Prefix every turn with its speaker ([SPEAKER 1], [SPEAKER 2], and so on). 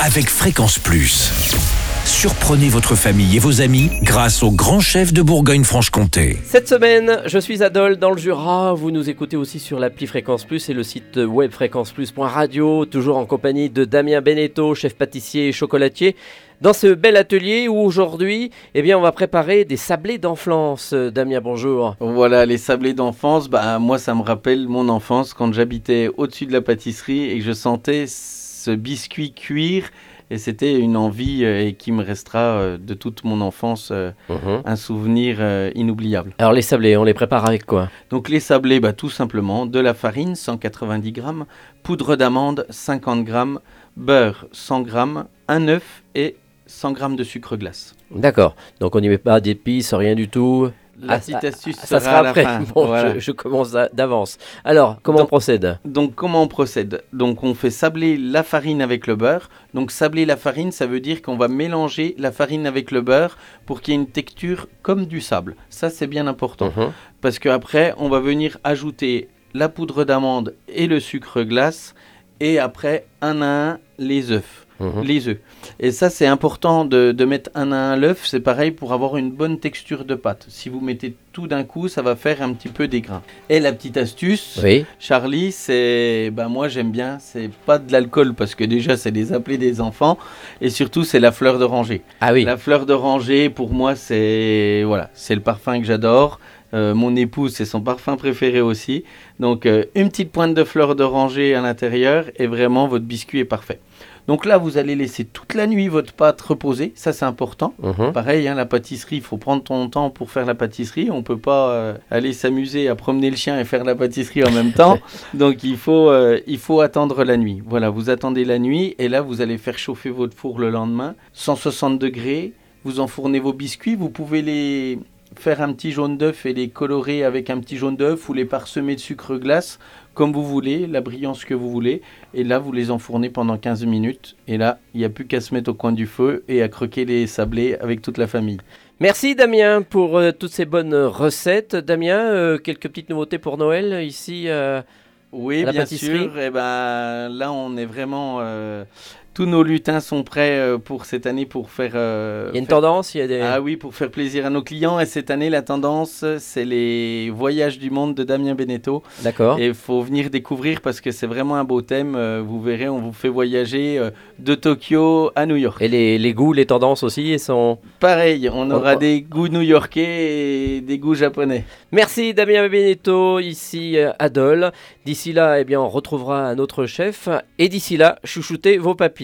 [SPEAKER 1] avec Fréquence Plus. Surprenez votre famille et vos amis grâce au grand chef de Bourgogne-Franche-Comté.
[SPEAKER 2] Cette semaine, je suis à Dole dans le Jura. Vous nous écoutez aussi sur l'appli Fréquence Plus et le site web fréquenceplus.radio. Toujours en compagnie de Damien Beneteau, chef pâtissier et chocolatier. Dans ce bel atelier où aujourd'hui, eh bien, on va préparer des sablés d'enfance. Damien, bonjour.
[SPEAKER 3] Voilà, les sablés d'enfance, bah, moi ça me rappelle mon enfance quand j'habitais au-dessus de la pâtisserie et que je sentais ce biscuit cuire et c'était une envie euh, et qui me restera euh, de toute mon enfance euh,
[SPEAKER 2] Mhm.
[SPEAKER 3] un souvenir inoubliable.
[SPEAKER 2] Alors les sablés, on les prépare avec quoi?
[SPEAKER 3] Donc les sablés, bah, tout simplement de la farine 190 grammes, poudre d'amande 50 grammes, beurre 100 grammes, un œuf et 100 grammes de sucre glace.
[SPEAKER 2] D'accord. Donc on n'y met pas d'épices, rien du tout.
[SPEAKER 3] La
[SPEAKER 2] Ah,
[SPEAKER 3] petite
[SPEAKER 2] ça-
[SPEAKER 3] astuce
[SPEAKER 2] Ça
[SPEAKER 3] sera
[SPEAKER 2] sera
[SPEAKER 3] à la
[SPEAKER 2] après.
[SPEAKER 3] fin.
[SPEAKER 2] Bon,
[SPEAKER 3] Voilà.
[SPEAKER 2] je, je commence d'avance. Alors, comment
[SPEAKER 3] Donc-
[SPEAKER 2] on procède?
[SPEAKER 3] Donc comment on procède? Donc on fait sabler la farine avec le beurre. Donc sabler la farine, ça veut dire qu'on va mélanger la farine avec le beurre pour qu'il y ait une texture comme du sable. Ça c'est bien important
[SPEAKER 2] Mhm.
[SPEAKER 3] parce qu'après on va venir ajouter la poudre d'amande et le sucre glace et après un à un les œufs.
[SPEAKER 2] Mhm.
[SPEAKER 3] Les œufs. Et ça, c'est important de, de mettre un à un l'œuf. C'est pareil pour avoir une bonne texture de pâte. Si vous mettez tout d'un coup, ça va faire un petit peu des grains. Et la petite astuce,
[SPEAKER 2] Oui.
[SPEAKER 3] Charlie, c'est. Ben moi, j'aime bien. C'est pas de l'alcool parce que déjà, c'est des appelés des enfants. Et surtout, c'est la fleur d'oranger.
[SPEAKER 2] Ah oui.
[SPEAKER 3] La fleur d'oranger, pour moi, c'est. Voilà. C'est le parfum que j'adore. Euh, mon épouse, c'est son parfum préféré aussi. Donc, euh, une petite pointe de fleur d'oranger à l'intérieur et vraiment, votre biscuit est parfait. Donc là, vous allez laisser toute la nuit votre pâte reposer. Ça, c'est important.
[SPEAKER 2] Mhm.
[SPEAKER 3] Pareil, hein, la pâtisserie, il faut prendre ton temps pour faire la pâtisserie. On peut pas euh, aller s'amuser à promener le chien et faire la pâtisserie en même temps. Donc il faut, il faut attendre la nuit. Voilà, vous attendez la nuit et là, vous allez faire chauffer votre four le lendemain. 160 degrés, vous enfournez vos biscuits. Vous pouvez les faire un petit jaune d'œuf et les colorer avec un petit jaune d'œuf ou les parsemer de sucre glace comme vous voulez, la brillance que vous voulez. Et là, vous les enfournez pendant 15 minutes. Et là, il n'y a plus qu'à se mettre au coin du feu et à croquer les sablés avec toute la famille.
[SPEAKER 2] Merci Damien pour euh, toutes ces bonnes recettes. Damien, euh, quelques petites nouveautés pour Noël ici. euh,
[SPEAKER 3] Oui,
[SPEAKER 2] À la
[SPEAKER 3] bien
[SPEAKER 2] pâtisserie
[SPEAKER 3] sûr. Et ben là, on est vraiment. Tous nos lutins sont prêts euh, pour cette année pour faire. euh,
[SPEAKER 2] Il y a une
[SPEAKER 3] faire-
[SPEAKER 2] tendance, il y a des...
[SPEAKER 3] Ah oui, pour faire plaisir à nos clients. Et cette année, la tendance, c'est les voyages du monde de Damien Beneteau.
[SPEAKER 2] D'accord.
[SPEAKER 3] Et il faut venir découvrir parce que c'est vraiment un beau thème. Euh, Vous verrez, on vous fait voyager de Tokyo à New York.
[SPEAKER 2] Et les, les goûts, les tendances aussi elles sont...
[SPEAKER 3] Pareil, on aura
[SPEAKER 2] on-
[SPEAKER 3] des goûts new-yorkais et des goûts japonais.
[SPEAKER 2] Merci Damien Beneteau ici à Dole. D'ici là, eh bien, on retrouvera un autre chef. Et d'ici là, chouchoutez vos papilles.